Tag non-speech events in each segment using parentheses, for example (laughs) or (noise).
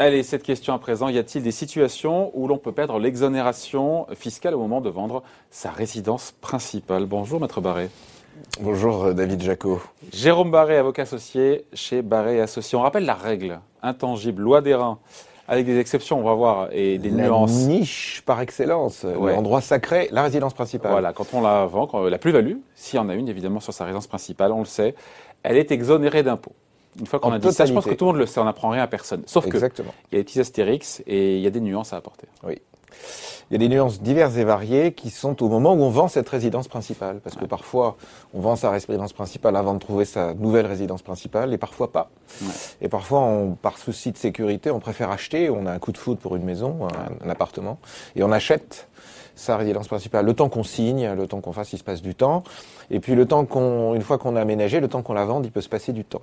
Allez, cette question à présent, y a-t-il des situations où l'on peut perdre l'exonération fiscale au moment de vendre sa résidence principale? Bonjour, maître Barré. Bonjour euh, David Jacot. Jérôme Barré, avocat associé chez Barré Associés. On rappelle la règle intangible, loi des reins, avec des exceptions, on va voir, et des la nuances. niche par excellence, Ouais. l'endroit sacré, la résidence principale. Voilà, quand on la vend, quand- la plus-value, s'il y en a une évidemment sur sa résidence principale, on le sait, elle est exonérée d'impôts. Une fois qu'on a dit ça, je pense que totalité. tout le monde le sait, on n'apprend rien à personne. Sauf que Exactement. il y a des petits astérix et il y a des nuances à apporter. Oui. Il y a des nuances diverses et variées qui sont au moment où on vend cette résidence principale. Parce que parfois, on vend sa résidence principale avant de trouver sa nouvelle résidence principale, et parfois pas. Ouais. Et parfois, on, par souci de sécurité, on préfère acheter, on a un coup de foudre pour une maison, un, un appartement, et on achète sa résidence principale. Le temps qu'on signe, le temps qu'on fasse, il se passe du temps. Et puis le temps qu'on, une fois qu'on a aménagé, le temps qu'on la vende, il peut se passer du temps.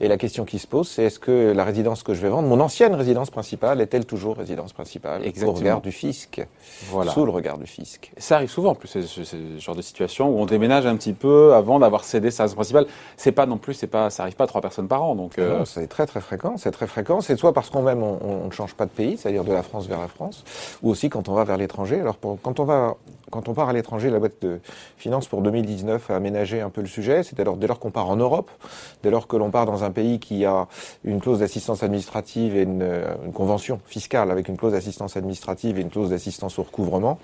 Et la question qui se pose, c'est est-ce que la résidence que je vais vendre, mon ancienne résidence principale, est-elle toujours résidence principale Exactement. Au regard du fisc? Voilà. Sous le regard du fisc. Ça arrive souvent, en plus, ce, genre de situation où on déménage un petit peu avant d'avoir cédé sa résidence principale. C'est pas non plus, c'est pas, ça arrive pas à trois personnes par an, donc. euh, Non, c'est très très fréquent, c'est très fréquent. C'est soit parce qu'on même on, on ne change pas de pays, c'est-à-dire de la France vers la France, ou aussi quand on va vers l'étranger. Alors quand on va quand on part à l'étranger, la boîte de finances pour 2019 a aménagé un peu le sujet. C'est alors dès lors qu'on part en Europe, dès lors que l'on part dans un pays qui a une clause d'assistance administrative et une, une convention fiscale avec une clause d'assistance administrative et une clause d'assistance au recouvrement,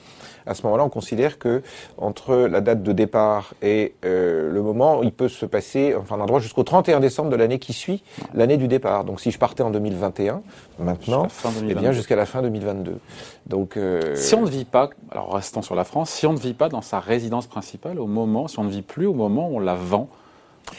à ce moment-là, on considère que entre la date de départ et euh, le moment, il peut se passer, enfin, droit jusqu'au 31 décembre de l'année qui suit l'année du départ. Donc, si je partais en 2021, maintenant, eh 2022. bien, jusqu'à la fin 2022. Donc, euh, Si on ne vit pas, alors restons sur la France, si on ne vit pas dans sa résidence principale au moment, si on ne vit plus au moment où on la vend,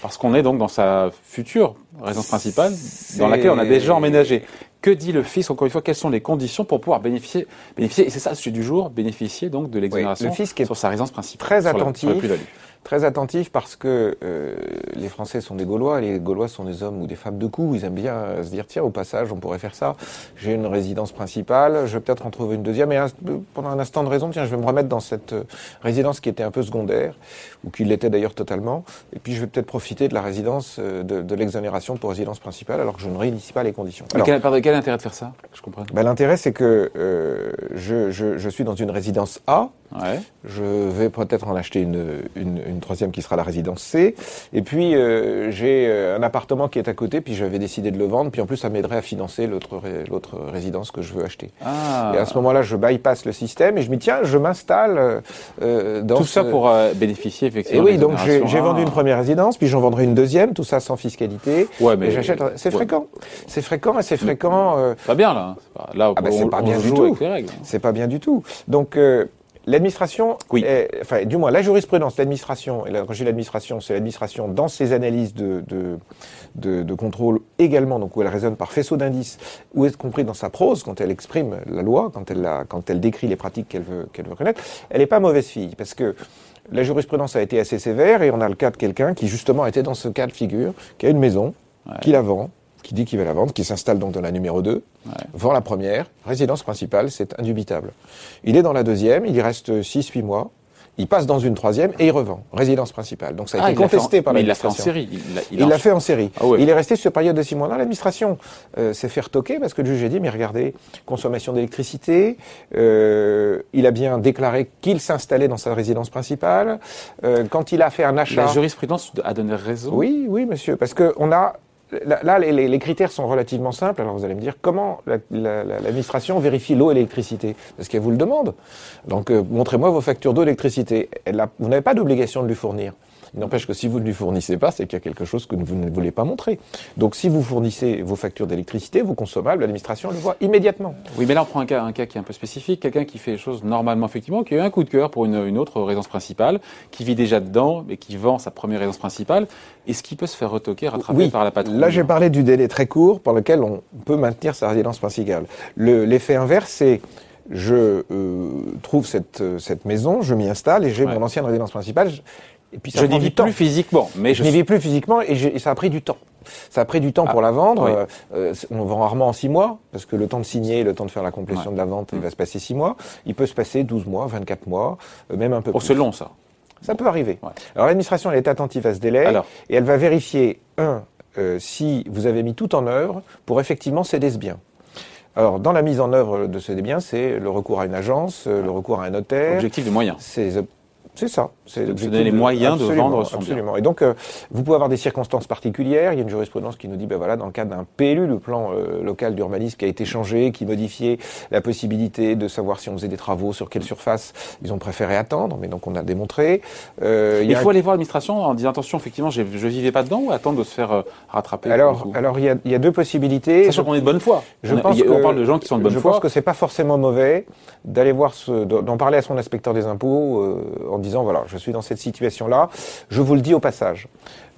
parce qu'on est donc dans sa future résidence principale, dans laquelle on a déjà emménagé. Que dit le fisc Encore une fois, quelles sont les conditions pour pouvoir bénéficier, bénéficier et c'est ça le sujet du jour, bénéficier donc de l'exonération le fisc est sur sa résidence principale, très sur la- sur la attentif. très attentif parce que euh, les Français sont des Gaulois, les Gaulois sont des hommes ou des femmes de coup, ils aiment bien euh, se dire tiens au passage on pourrait faire ça, j'ai une résidence principale, je vais peut-être en trouver une deuxième et un- pendant un instant de raison tiens je vais me remettre dans cette euh, résidence qui était un peu secondaire ou qui l'était d'ailleurs totalement et puis je vais peut-être profiter de la résidence de, de l'exonération pour résidence principale alors que je ne réunicie pas les conditions. Alors, quel, pardon, quel intérêt de faire ça? Je comprends. ben, l'intérêt c'est que euh, je, je, je suis dans une résidence A, Ouais. je vais peut-être en acheter une, une, une troisième qui sera la résidence C. Et puis, euh, j'ai euh, un appartement qui est à côté, puis j'avais décidé de le vendre. Puis en plus, ça m'aiderait à financer l'autre l'autre résidence que je veux acheter. Ah. Et à ce moment-là, je bypass le système et je dis, tiens, je m'installe euh, dans Tout ça pour euh, bénéficier Et effectivement. oui, de donc j'ai vendu Ah. une première résidence, puis j'en vendrai une deuxième, tout ça sans fiscalité. Ouais, mais et j'achète. C'est ouais. fréquent. C'est fréquent et c'est fréquent. euh, Pas bien là. hein. Là, Ah bah, on, c'est pas on bien du tout. avec les règles. C'est pas bien du tout. Donc euh, l'administration, Oui. est- enfin du moins la jurisprudence, l'administration et la quand je dis l'administration, c'est l'administration dans ses analyses de, de, de, de contrôle également, donc où elle raisonne par faisceau d'indices, ou est compris dans sa prose quand elle exprime la loi, quand elle la, quand elle décrit les pratiques qu'elle veut qu'elle veut connaître, elle n'est pas mauvaise fille parce que la jurisprudence a été assez sévère et on a le cas de quelqu'un qui justement était dans ce cas de figure, qui a une maison, Ouais. qui la vend, qui dit qu'il va la vendre, qui s'installe donc dans la numéro 2, Ouais. vend la première, résidence principale, c'est indubitable. Il est dans la deuxième, il y reste 6-8 mois, il passe dans une troisième et il revend, résidence principale. Donc ça a Ah, été en- contesté par mais il l'a fait en l'administration. série. Il l'a- fait en série. Ah ouais. Il est resté sur cette période de six mois. Non, l'administration euh, s'est fait retoquer parce que le juge a dit, mais regardez, consommation d'électricité, euh, il a bien déclaré qu'il s'installait dans sa résidence principale. Euh, quand il a fait un achat... La jurisprudence a donné raison. Oui, oui, monsieur, parce que on a là, les, critères sont relativement simples. Alors vous allez me dire comment la- la- la- l'administration vérifie l'eau et l'électricité? Parce qu'elle vous le demande. Donc euh, montrez-moi vos factures d'eau et d'électricité. Vous n'avez pas d'obligation de lui fournir. Il n'empêche que si vous ne lui fournissez pas, c'est qu'il y a quelque chose que vous ne voulez pas montrer. Donc si vous fournissez vos factures d'électricité, vos consommables, l'administration le voit immédiatement. Oui, mais là, on prend un cas, un cas qui est un peu spécifique. Quelqu'un qui fait les choses normalement, effectivement, qui a eu un coup de cœur pour une, une autre résidence principale, qui vit déjà dedans, mais qui vend sa première résidence principale. Est-ce qu'il peut se faire retoquer, rattraper Oui, par la patrouille là j'ai parlé du délai très court par lequel on peut maintenir sa résidence principale. Le- L'effet inverse, c'est je euh, trouve cette, euh, cette maison, je m'y installe et j'ai Ouais. mon ancienne résidence principale. Je- et puis ça Je prend n'y vis plus physiquement, mais je je n'y suis- vis plus physiquement et, ça a pris du temps. Ça a pris du temps Ah, pour la vendre. oui. Euh, euh, on vend rarement en six mois parce que le temps de signer, le temps de faire la complétion Ouais. de la vente, il Mm. va se passer six mois. Il peut se passer 12 mois, 24 mois, euh, même un peu Oh, plus. c'est long, ça. Ça peut arriver. Ouais. Alors l'administration, elle est attentive à ce délai Alors. et elle va vérifier, un, euh, si vous avez mis tout en œuvre pour effectivement céder ce bien. Alors, dans la mise en œuvre de ce bien, c'est le recours à une agence, le recours à un notaire. Objectif de moyens. C'est c'est ça. C'est de donner les moyens de vendre son absolument. Et donc, euh, vous pouvez avoir des circonstances particulières. Il y a une jurisprudence qui nous dit, ben voilà, dans le cadre d'un PLU, le plan euh, local d'urbanisme qui a été changé, qui modifiait la possibilité de savoir si on faisait des travaux, sur quelle surface, ils ont préféré attendre. Mais donc, on a démontré. Euh, il, faut aller voir l'administration en disant, attention, effectivement, je vivais pas dedans ou attendre de se faire rattraper Alors, alors il, y a, il y a deux possibilités. Sachant qu'on est de bonne foi. Je on, pense que, on parle de gens qui sont de bonne foi. Je pense que c'est pas forcément mauvais d'aller voir, d'en parler à son inspecteur des impôts en disant, voilà, je suis dans cette situation-là. Je vous le dis au passage.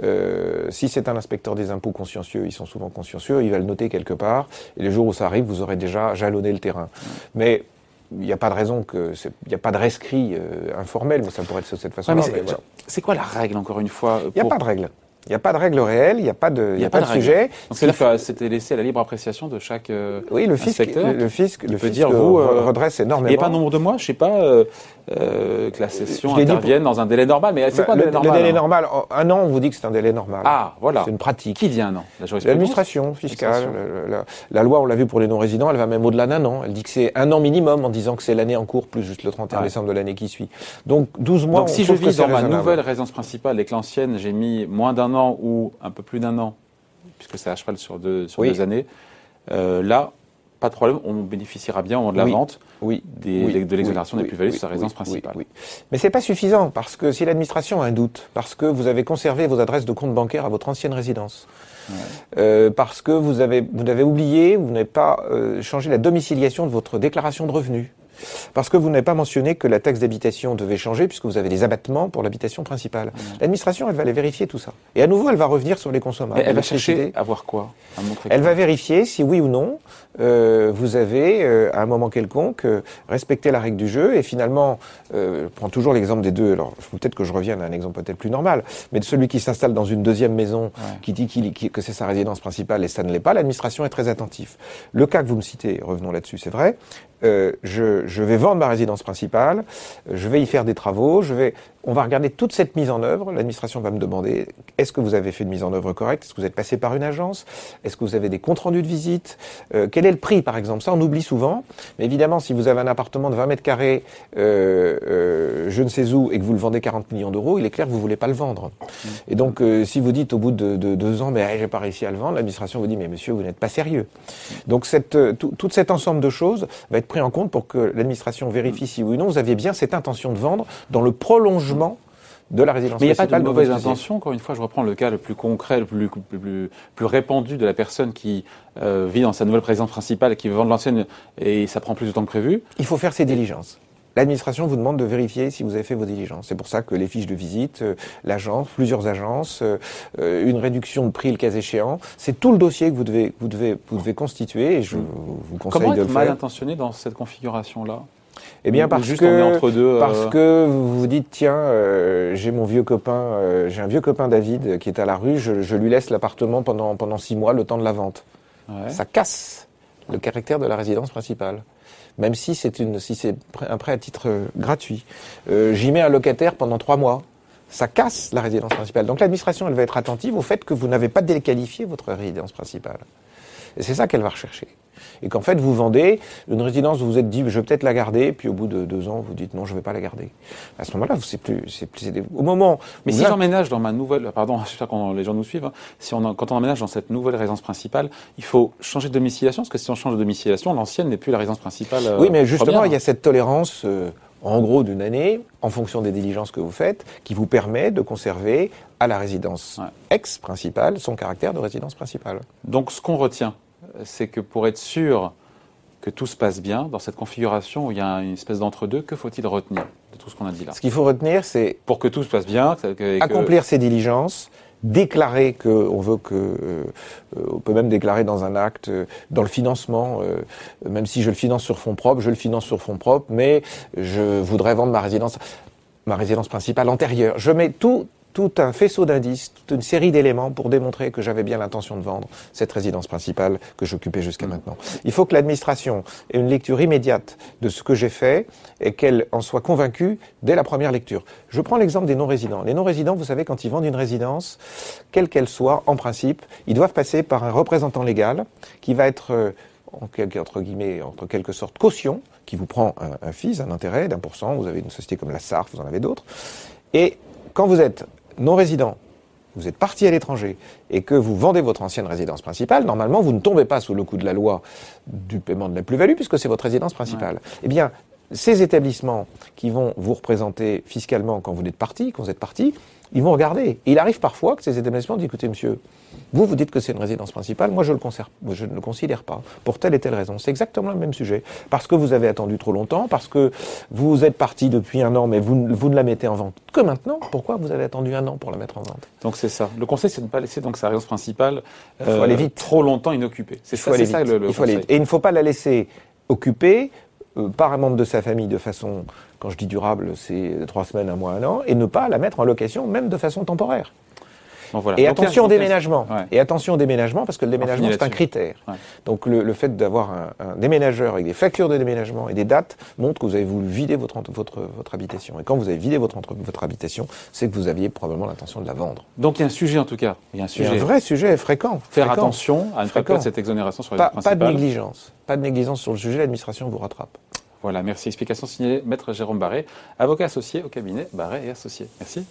Euh, si c'est un inspecteur des impôts consciencieux, ils sont souvent consciencieux, il va le noter quelque part, et le jour où ça arrive, vous aurez déjà jalonné le terrain. Mais il n'y a pas de raison que il n'y a pas de rescrit euh, informel, mais ça pourrait être de cette façon-là. c'est quoi la règle encore une fois Il n'y a pas de règle. Il n'y a pas de règle réelle, il n'y a pas de, il y a, pas, de, sujet. Donc c'était laissé à la libre appréciation de chaque euh, oui, le fisc. Le, fisc, le fisc dire vous euh, redresse énormément. Il n'y a pas un nombre de mois, je sais pas, euh, euh, que la session intervienne dans un délai normal. Mais c'est bah, quoi le délai normal Le délai normal, un an, on vous dit que c'est un délai normal. Ah, voilà. C'est une pratique. Qui dit un an? L'administration fiscale. La, la, loi, on l'a vu pour les non-résidents, elle va même au-delà d'un an. Elle dit que c'est un an minimum en disant que c'est l'année en cours plus juste le 31 décembre de l'année qui suit. Donc 12 mois. Donc si je vis dans ma nouvelle résidence principale et que l'ancienne, j'ai mis moins d'un an ou un peu plus d'un an, puisque c'est à cheval sur deux, sur deux années, euh, là, pas de problème, on bénéficiera bien au moment de la vente oui, des, de l'exonération des plus-values sur sa résidence principale. Mais c'est pas suffisant, parce que si l'administration a un doute, parce que vous avez conservé vos adresses de compte bancaire à votre ancienne résidence, euh, parce que vous avez, vous avez oublié, vous n'avez pas euh, changé la domiciliation de votre déclaration de revenus, parce que vous n'avez pas mentionné que la taxe d'habitation devait changer puisque vous avez des abattements pour l'habitation principale. L'administration, elle va aller vérifier tout ça. Et à nouveau, elle va revenir sur les consommables. elle, va chercher à voir quoi? Elle va vérifier si oui ou non euh, vous avez, euh, à un moment quelconque, euh, respecté la règle du jeu. Et finalement, je prends toujours l'exemple des deux. Alors, peut-être que je revienne à un exemple peut-être plus normal, mais de celui qui s'installe dans une deuxième maison, qui dit que c'est sa résidence principale et ça ne l'est pas, l'administration est très attentive. Le cas que vous me citez, revenons là-dessus, c'est vrai. Euh, je, je, vais vendre ma résidence principale, je vais y faire des travaux, je vais on va regarder toute cette mise en œuvre. L'administration va me demander est-ce que vous avez fait une mise en œuvre correcte? Est-ce que vous êtes passé par une agence? Est-ce que vous avez des comptes rendus de visite? Euh, Quel est le prix, par exemple? Ça, on oublie souvent. Mais évidemment, si vous avez un appartement de 20 mètres carrés, euh, euh, je ne sais où, et que vous le vendez 40 millions d'euros, il est clair que vous voulez pas le vendre. Mmh. Et donc, si vous dites au bout de, deux ans, mais j'ai pas réussi à le vendre, l'administration vous dit, mais monsieur, vous n'êtes pas sérieux. Donc, cette, tout, cet ensemble de choses va être pris en compte pour que l'administration vérifie si oui ou non vous aviez bien cette intention de vendre dans le prolongement de la résidence Mais il n'y a pas de mauvaise intention, encore une fois, je reprends le cas le plus concret, le plus, plus, plus répandu de la personne qui euh, vit dans sa nouvelle résidence principale et qui veut vendre l'ancienne et ça prend plus de temps que prévu. Il faut faire ses diligences. L'administration vous demande de vérifier si vous avez fait vos diligences. C'est pour ça que les fiches de visite, euh, l'agence, plusieurs agences, euh, une réduction de prix le cas échéant, c'est tout le dossier que vous devez, vous devez, vous devez constituer et je vous conseille Comment de être le mal intentionné dans cette configuration-là? Eh bien, parce que, deux, parce euh, que vous vous dites, tiens, euh, j'ai mon vieux copain, euh, j'ai un vieux copain David qui est à la rue, je, je lui laisse l'appartement pendant, pendant six mois, le temps de la vente. Ouais. Ça casse le caractère de la résidence principale. Même si c'est une, si c'est un prêt à titre gratuit. J'y mets un locataire pendant trois mois. Ça casse la résidence principale. Donc l'administration, elle va être attentive au fait que vous n'avez pas déqualifié votre résidence principale. Et c'est ça qu'elle va rechercher et qu'en fait vous vendez une résidence, vous vous êtes dit je vais peut-être la garder, puis au bout de deux ans vous dites non je ne vais pas la garder. À ce moment-là, c'est plus, c'est plus, au moment. Mais si j'emménage dans ma nouvelle, pardon, (laughs) j'espère que les gens nous suivent. Hein. si on, quand on emménage dans cette nouvelle résidence principale, il faut changer de domiciliation, parce que si on change de domiciliation, l'ancienne n'est plus la résidence principale. Euh, oui, mais justement, il y a cette tolérance. Euh, en gros d'une année, en fonction des diligences que vous faites, qui vous permet de conserver à la résidence ex-principale son caractère de résidence principale. Donc ce qu'on retient, c'est que pour être sûr que tout se passe bien, dans cette configuration où il y a une espèce d'entre-deux, que faut-il retenir de tout ce qu'on a dit là? Ce qu'il faut retenir, c'est... Pour que tout se passe bien... accomplir ses diligences, déclarer qu'on veut que... Euh, on peut même déclarer dans un acte, euh, dans le financement, euh, même si je le finance sur fonds propres, je le finance sur fonds propres, mais je voudrais vendre ma résidence ma résidence principale antérieure. Je mets tout, tout un faisceau d'indices, toute une série d'éléments pour démontrer que j'avais bien l'intention de vendre cette résidence principale que j'occupais jusqu'à maintenant. Il faut que l'administration ait une lecture immédiate de ce que j'ai fait et qu'elle en soit convaincue dès la première lecture. Je prends l'exemple des non-résidents. Les non-résidents, vous savez, quand ils vendent une résidence, quelle qu'elle soit, en principe, ils doivent passer par un représentant légal qui va être euh, entre guillemets, entre quelque sorte caution, qui vous prend un, un un intérêt d'un pour cent. Vous avez une société comme la SARF, vous en avez d'autres. Et quand vous êtes non résident, vous êtes parti à l'étranger et que vous vendez votre ancienne résidence principale, normalement, vous ne tombez pas sous le coup de la loi du paiement de la plus-value puisque c'est votre résidence principale. Eh bien, ces établissements qui vont vous représenter fiscalement quand vous êtes parti, quand vous êtes parti, ils vont regarder. Et il arrive parfois que ces établissements disent, écoutez monsieur, vous, vous dites que c'est une résidence principale, moi je, le conserve, je ne le considère pas, pour telle et telle raison. C'est exactement le même sujet. Parce que vous avez attendu trop longtemps, parce que vous êtes parti depuis un an, mais vous, vous ne la mettez en vente que maintenant. Pourquoi vous avez attendu un an pour la mettre en vente? Donc c'est ça. Le conseil, c'est de ne pas laisser donc sa résidence principale Il faut aller vite. trop longtemps inoccupée. C'est ça, aller ça le, le Il faut aller vite. Et il ne faut pas la laisser occupée euh, par un membre de sa famille de façon, quand je dis durable, c'est trois semaines, un mois, un an, et ne pas la mettre en location, même de façon temporaire. Donc voilà. Et Donc, attention au déménagement. Ouais. Et attention au déménagement, parce que le déménagement, c'est un critère. Ouais. Donc le, le fait d'avoir un, un déménageur avec des factures de déménagement et des dates montre que vous avez voulu vider votre, votre, votre habitation. Et quand vous avez vidé votre, votre habitation, c'est que vous aviez probablement l'intention de la vendre. Donc il y a un sujet en tout cas. Il y a un sujet. un vrai sujet fréquent. Faire fréquent. attention à ne pas cette exonération sur les Pas, principales. pas de négligence. Pas de négligence sur le sujet, l'administration vous rattrape. Voilà, merci. Explication signée Maître Jérôme Barré, avocat associé au cabinet Barré et Associés. Merci.